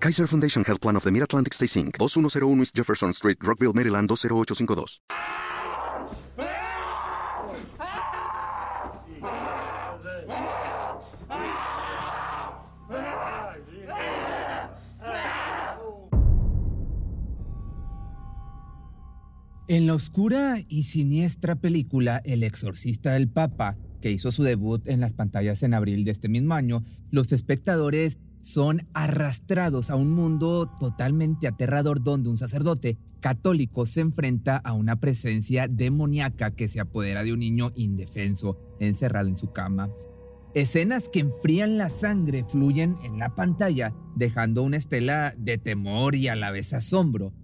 Kaiser Foundation Health Plan of the Mid-Atlantic Stay Inc., 2101 East Jefferson Street, Rockville, Maryland 20852. En la oscura y siniestra película El exorcista del Papa, que hizo su debut en las pantallas en abril de este mismo año, los espectadores son arrastrados a un mundo totalmente aterrador donde un sacerdote católico se enfrenta a una presencia demoníaca que se apodera de un niño indefenso encerrado en su cama. Escenas que enfrían la sangre fluyen en la pantalla, dejando una estela de temor y a la vez asombro.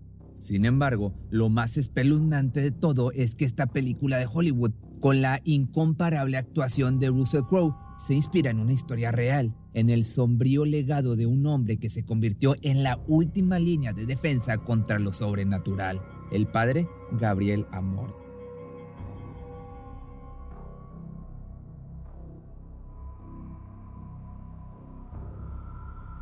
Sin embargo, lo más espeluznante de todo es que esta película de Hollywood, con la incomparable actuación de Russell Crowe, se inspira en una historia real, en el sombrío legado de un hombre que se convirtió en la última línea de defensa contra lo sobrenatural, el padre Gabriel Amor.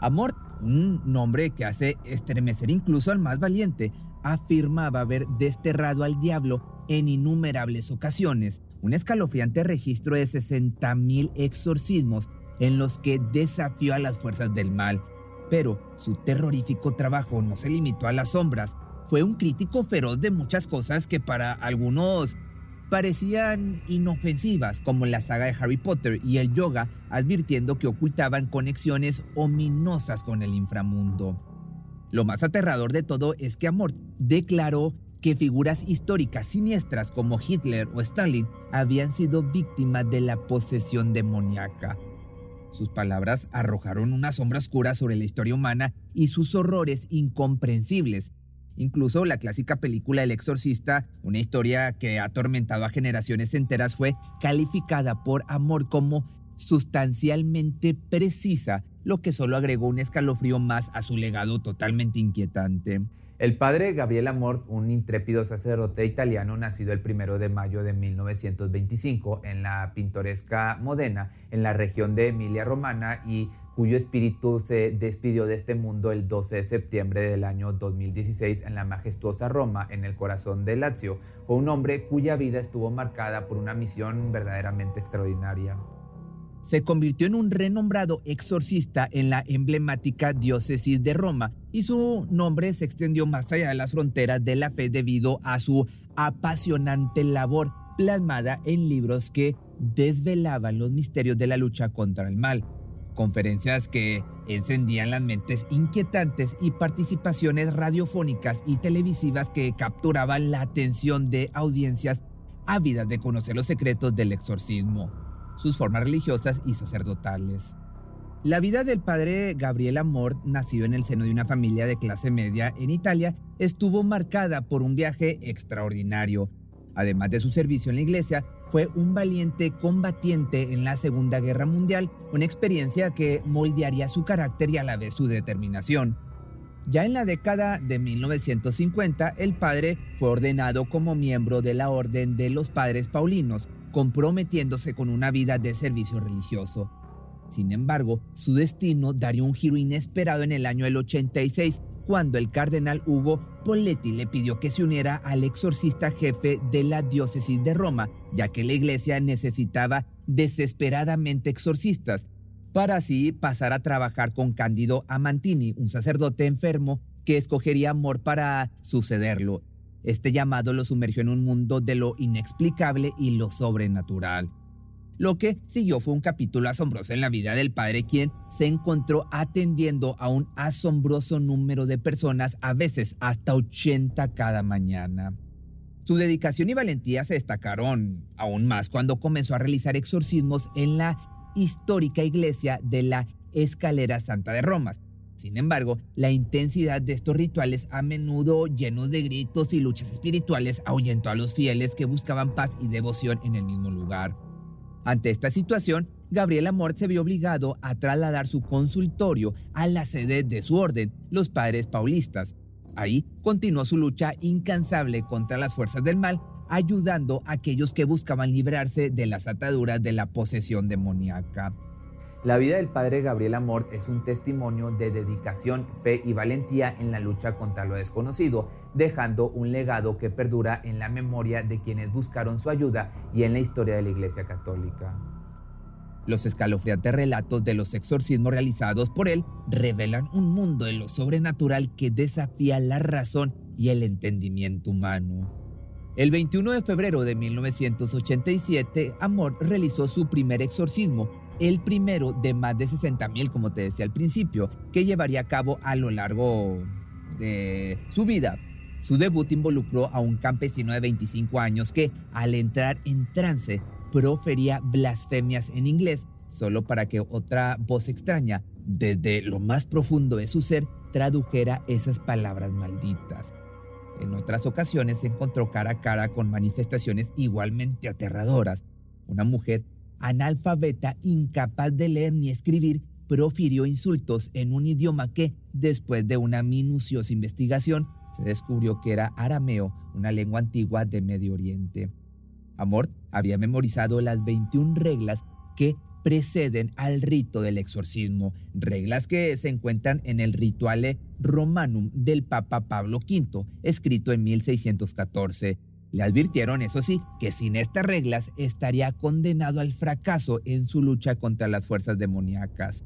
Amor, un nombre que hace estremecer incluso al más valiente, afirmaba haber desterrado al diablo en innumerables ocasiones, un escalofriante registro de 60.000 exorcismos en los que desafió a las fuerzas del mal. Pero su terrorífico trabajo no se limitó a las sombras, fue un crítico feroz de muchas cosas que para algunos parecían inofensivas, como la saga de Harry Potter y el yoga, advirtiendo que ocultaban conexiones ominosas con el inframundo. Lo más aterrador de todo es que Amort declaró que figuras históricas siniestras como Hitler o Stalin habían sido víctimas de la posesión demoníaca. Sus palabras arrojaron una sombra oscura sobre la historia humana y sus horrores incomprensibles. Incluso la clásica película El Exorcista, una historia que ha atormentado a generaciones enteras, fue calificada por Amor como sustancialmente precisa lo que solo agregó un escalofrío más a su legado totalmente inquietante. El padre Gabriel Amort, un intrépido sacerdote italiano nacido el primero de mayo de 1925 en la pintoresca Modena, en la región de Emilia Romana, y cuyo espíritu se despidió de este mundo el 12 de septiembre del año 2016 en la majestuosa Roma, en el corazón de Lazio, fue un hombre cuya vida estuvo marcada por una misión verdaderamente extraordinaria se convirtió en un renombrado exorcista en la emblemática diócesis de Roma y su nombre se extendió más allá de las fronteras de la fe debido a su apasionante labor plasmada en libros que desvelaban los misterios de la lucha contra el mal, conferencias que encendían las mentes inquietantes y participaciones radiofónicas y televisivas que capturaban la atención de audiencias ávidas de conocer los secretos del exorcismo sus formas religiosas y sacerdotales. La vida del padre Gabriel Amor, nacido en el seno de una familia de clase media en Italia, estuvo marcada por un viaje extraordinario. Además de su servicio en la iglesia, fue un valiente combatiente en la Segunda Guerra Mundial, una experiencia que moldearía su carácter y a la vez su determinación. Ya en la década de 1950, el padre fue ordenado como miembro de la Orden de los Padres Paulinos, comprometiéndose con una vida de servicio religioso. Sin embargo, su destino daría un giro inesperado en el año del 86, cuando el cardenal Hugo Poletti le pidió que se uniera al exorcista jefe de la diócesis de Roma, ya que la iglesia necesitaba desesperadamente exorcistas, para así pasar a trabajar con Cándido Amantini, un sacerdote enfermo que escogería amor para sucederlo. Este llamado lo sumergió en un mundo de lo inexplicable y lo sobrenatural. Lo que siguió fue un capítulo asombroso en la vida del padre, quien se encontró atendiendo a un asombroso número de personas, a veces hasta 80 cada mañana. Su dedicación y valentía se destacaron aún más cuando comenzó a realizar exorcismos en la histórica iglesia de la Escalera Santa de Roma, Sin embargo, la intensidad de estos rituales, a menudo llenos de gritos y luchas espirituales, ahuyentó a los fieles que buscaban paz y devoción en el mismo lugar. Ante esta situación, Gabriel Amort se vio obligado a trasladar su consultorio a la sede de su orden, los Padres Paulistas. Ahí continuó su lucha incansable contra las fuerzas del mal, ayudando a aquellos que buscaban librarse de las ataduras de la posesión demoníaca. La vida del padre Gabriel Amort es un testimonio de dedicación, fe y valentía en la lucha contra lo desconocido, dejando un legado que perdura en la memoria de quienes buscaron su ayuda y en la historia de la Iglesia Católica. Los escalofriantes relatos de los exorcismos realizados por él revelan un mundo de lo sobrenatural que desafía la razón y el entendimiento humano. El 21 de febrero de 1987, Amor realizó su primer exorcismo el primero de más de 60 mil, como te decía al principio, que llevaría a cabo a lo largo de su vida. Su debut involucró a un campesino de 25 años que, al entrar en trance, profería blasfemias en inglés, solo para que otra voz extraña, desde lo más profundo de su ser, tradujera esas palabras malditas. En otras ocasiones se encontró cara a cara con manifestaciones igualmente aterradoras. Una mujer analfabeta, incapaz de leer ni escribir, profirió insultos en un idioma que, después de una minuciosa investigación, se descubrió que era arameo, una lengua antigua de Medio Oriente. Amort había memorizado las 21 reglas que preceden al rito del exorcismo, reglas que se encuentran en el Rituale Romanum del Papa Pablo V, escrito en 1614 le advirtieron, eso sí, que sin estas reglas estaría condenado al fracaso en su lucha contra las fuerzas demoníacas.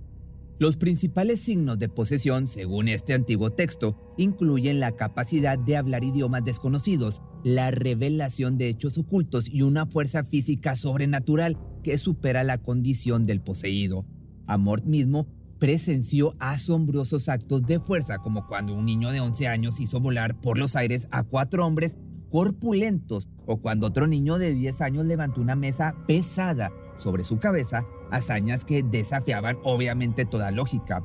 Los principales signos de posesión, según este antiguo texto, incluyen la capacidad de hablar idiomas desconocidos, la revelación de hechos ocultos y una fuerza física sobrenatural que supera la condición del poseído. Amort mismo presenció asombrosos actos de fuerza, como cuando un niño de 11 años hizo volar por los aires a cuatro hombres corpulentos o cuando otro niño de 10 años levantó una mesa pesada sobre su cabeza, hazañas que desafiaban obviamente toda lógica.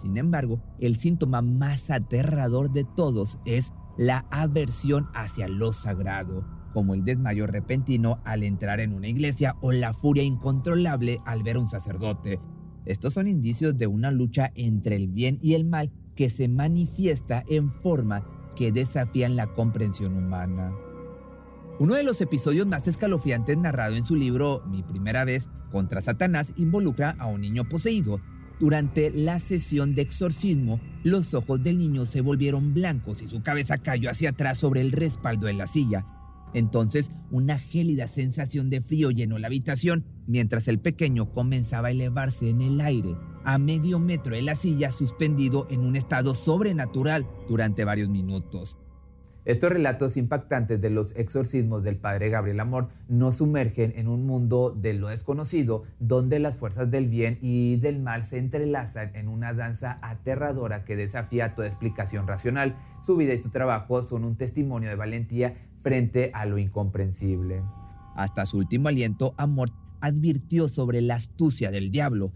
Sin embargo, el síntoma más aterrador de todos es la aversión hacia lo sagrado, como el desmayo repentino al entrar en una iglesia o la furia incontrolable al ver a un sacerdote. Estos son indicios de una lucha entre el bien y el mal que se manifiesta en forma que desafían la comprensión humana. Uno de los episodios más escalofriantes narrado en su libro Mi primera vez contra Satanás involucra a un niño poseído. Durante la sesión de exorcismo, los ojos del niño se volvieron blancos y su cabeza cayó hacia atrás sobre el respaldo de la silla. Entonces, una gélida sensación de frío llenó la habitación mientras el pequeño comenzaba a elevarse en el aire a medio metro de la silla suspendido en un estado sobrenatural durante varios minutos. Estos relatos impactantes de los exorcismos del padre Gabriel Amor nos sumergen en un mundo de lo desconocido donde las fuerzas del bien y del mal se entrelazan en una danza aterradora que desafía toda explicación racional. Su vida y su trabajo son un testimonio de valentía frente a lo incomprensible. Hasta su último aliento, Amor advirtió sobre la astucia del diablo,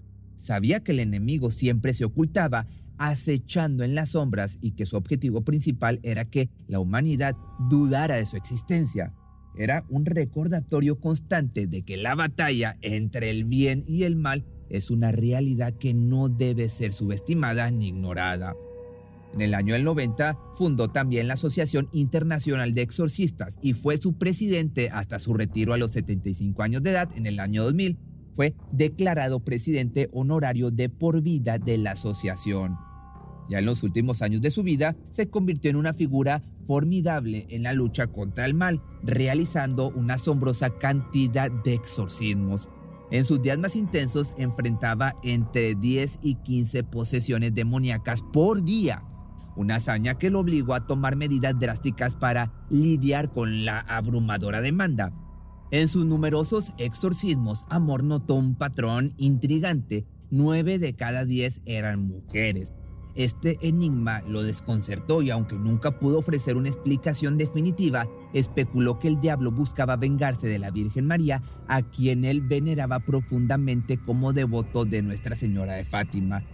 Sabía que el enemigo siempre se ocultaba acechando en las sombras y que su objetivo principal era que la humanidad dudara de su existencia. Era un recordatorio constante de que la batalla entre el bien y el mal es una realidad que no debe ser subestimada ni ignorada. En el año del 90 fundó también la Asociación Internacional de Exorcistas y fue su presidente hasta su retiro a los 75 años de edad en el año 2000 fue declarado presidente honorario de por vida de la asociación. Ya en los últimos años de su vida se convirtió en una figura formidable en la lucha contra el mal, realizando una asombrosa cantidad de exorcismos. En sus días más intensos enfrentaba entre 10 y 15 posesiones demoníacas por día, una hazaña que lo obligó a tomar medidas drásticas para lidiar con la abrumadora demanda. En sus numerosos exorcismos, Amor notó un patrón intrigante. Nueve de cada diez eran mujeres. Este enigma lo desconcertó y aunque nunca pudo ofrecer una explicación definitiva, especuló que el diablo buscaba vengarse de la Virgen María, a quien él veneraba profundamente como devoto de Nuestra Señora de Fátima.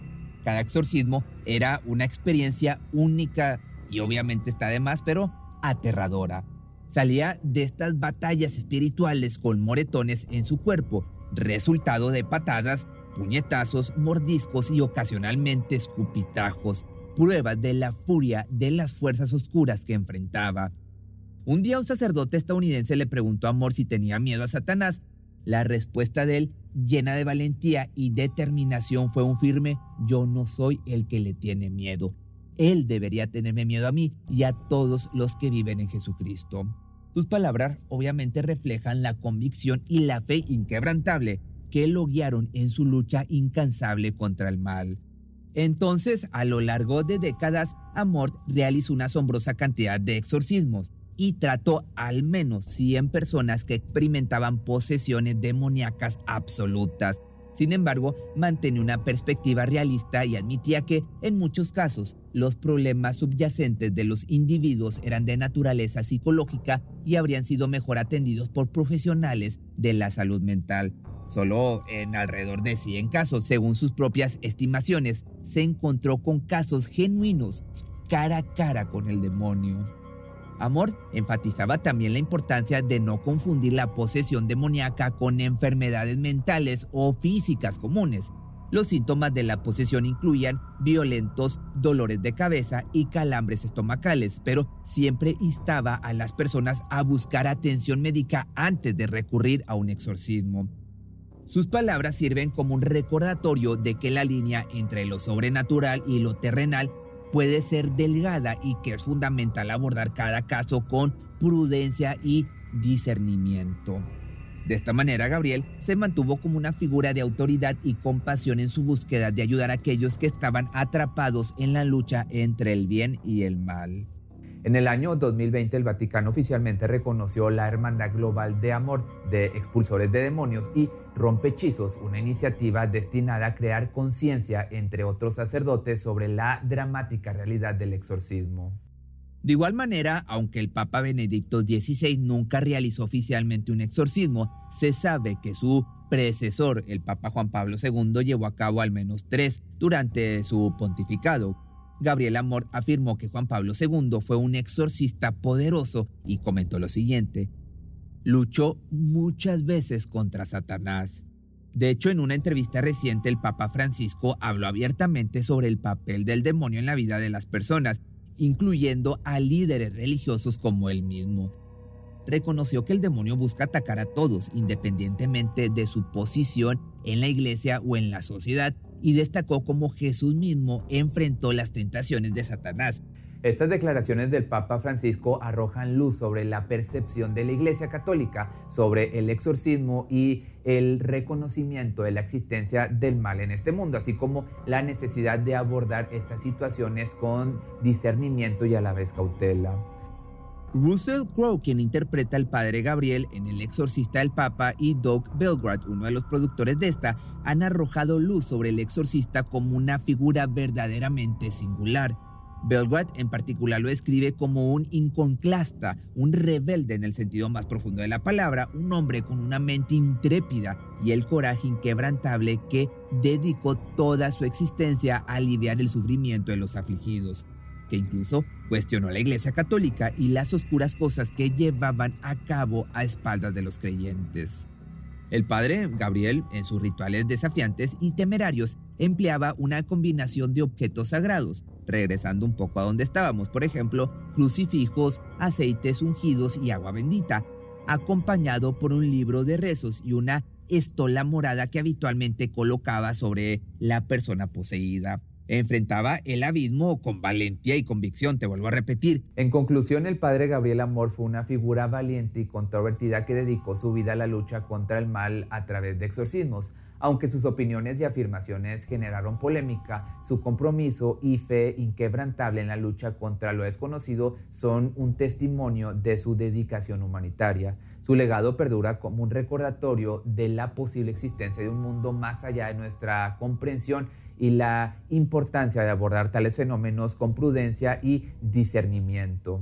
Cada exorcismo era una experiencia única y obviamente está de más, pero aterradora. Salía de estas batallas espirituales con moretones en su cuerpo, resultado de patadas, puñetazos, mordiscos y ocasionalmente escupitajos, pruebas de la furia de las fuerzas oscuras que enfrentaba. Un día un sacerdote estadounidense le preguntó a Amor si tenía miedo a Satanás. La respuesta de él, llena de valentía y determinación, fue un firme, yo no soy el que le tiene miedo. Él debería tenerme miedo a mí y a todos los que viven en Jesucristo. Sus palabras obviamente reflejan la convicción y la fe inquebrantable que lo guiaron en su lucha incansable contra el mal. Entonces, a lo largo de décadas, Amort realizó una asombrosa cantidad de exorcismos y trató al menos 100 personas que experimentaban posesiones demoníacas absolutas. Sin embargo, mantenía una perspectiva realista y admitía que, en muchos casos, los problemas subyacentes de los individuos eran de naturaleza psicológica y habrían sido mejor atendidos por profesionales de la salud mental. Solo en alrededor de 100 casos, según sus propias estimaciones, se encontró con casos genuinos cara a cara con el demonio. Amor enfatizaba también la importancia de no confundir la posesión demoníaca con enfermedades mentales o físicas comunes. Los síntomas de la posesión incluían violentos dolores de cabeza y calambres estomacales, pero siempre instaba a las personas a buscar atención médica antes de recurrir a un exorcismo. Sus palabras sirven como un recordatorio de que la línea entre lo sobrenatural y lo terrenal puede ser delgada y que es fundamental abordar cada caso con prudencia y discernimiento. De esta manera, Gabriel se mantuvo como una figura de autoridad y compasión en su búsqueda de ayudar a aquellos que estaban atrapados en la lucha entre el bien y el mal. En el año 2020 el Vaticano oficialmente reconoció la Hermandad Global de Amor de Expulsores de Demonios y Rompechizos, una iniciativa destinada a crear conciencia entre otros sacerdotes sobre la dramática realidad del exorcismo. De igual manera, aunque el Papa Benedicto XVI nunca realizó oficialmente un exorcismo, se sabe que su predecesor, el Papa Juan Pablo II, llevó a cabo al menos tres durante su pontificado. Gabriel Amor afirmó que Juan Pablo II fue un exorcista poderoso y comentó lo siguiente. Luchó muchas veces contra Satanás. De hecho, en una entrevista reciente, el Papa Francisco habló abiertamente sobre el papel del demonio en la vida de las personas, incluyendo a líderes religiosos como él mismo. Reconoció que el demonio busca atacar a todos, independientemente de su posición en la iglesia o en la sociedad, y destacó cómo Jesús mismo enfrentó las tentaciones de Satanás. Estas declaraciones del Papa Francisco arrojan luz sobre la percepción de la Iglesia Católica sobre el exorcismo y el reconocimiento de la existencia del mal en este mundo, así como la necesidad de abordar estas situaciones con discernimiento y a la vez cautela. Russell Crowe, quien interpreta al padre Gabriel en El exorcista del Papa, y Doug Belgrad, uno de los productores de esta, han arrojado luz sobre el exorcista como una figura verdaderamente singular. Belgrad en particular lo describe como un inconclasta, un rebelde en el sentido más profundo de la palabra, un hombre con una mente intrépida y el coraje inquebrantable que dedicó toda su existencia a aliviar el sufrimiento de los afligidos incluso cuestionó la Iglesia Católica y las oscuras cosas que llevaban a cabo a espaldas de los creyentes. El padre Gabriel, en sus rituales desafiantes y temerarios, empleaba una combinación de objetos sagrados, regresando un poco a donde estábamos, por ejemplo, crucifijos, aceites ungidos y agua bendita, acompañado por un libro de rezos y una estola morada que habitualmente colocaba sobre la persona poseída enfrentaba el abismo con valentía y convicción, te vuelvo a repetir. En conclusión, el padre Gabriel Amor fue una figura valiente y controvertida que dedicó su vida a la lucha contra el mal a través de exorcismos. Aunque sus opiniones y afirmaciones generaron polémica, su compromiso y fe inquebrantable en la lucha contra lo desconocido son un testimonio de su dedicación humanitaria. Su legado perdura como un recordatorio de la posible existencia de un mundo más allá de nuestra comprensión y la importancia de abordar tales fenómenos con prudencia y discernimiento.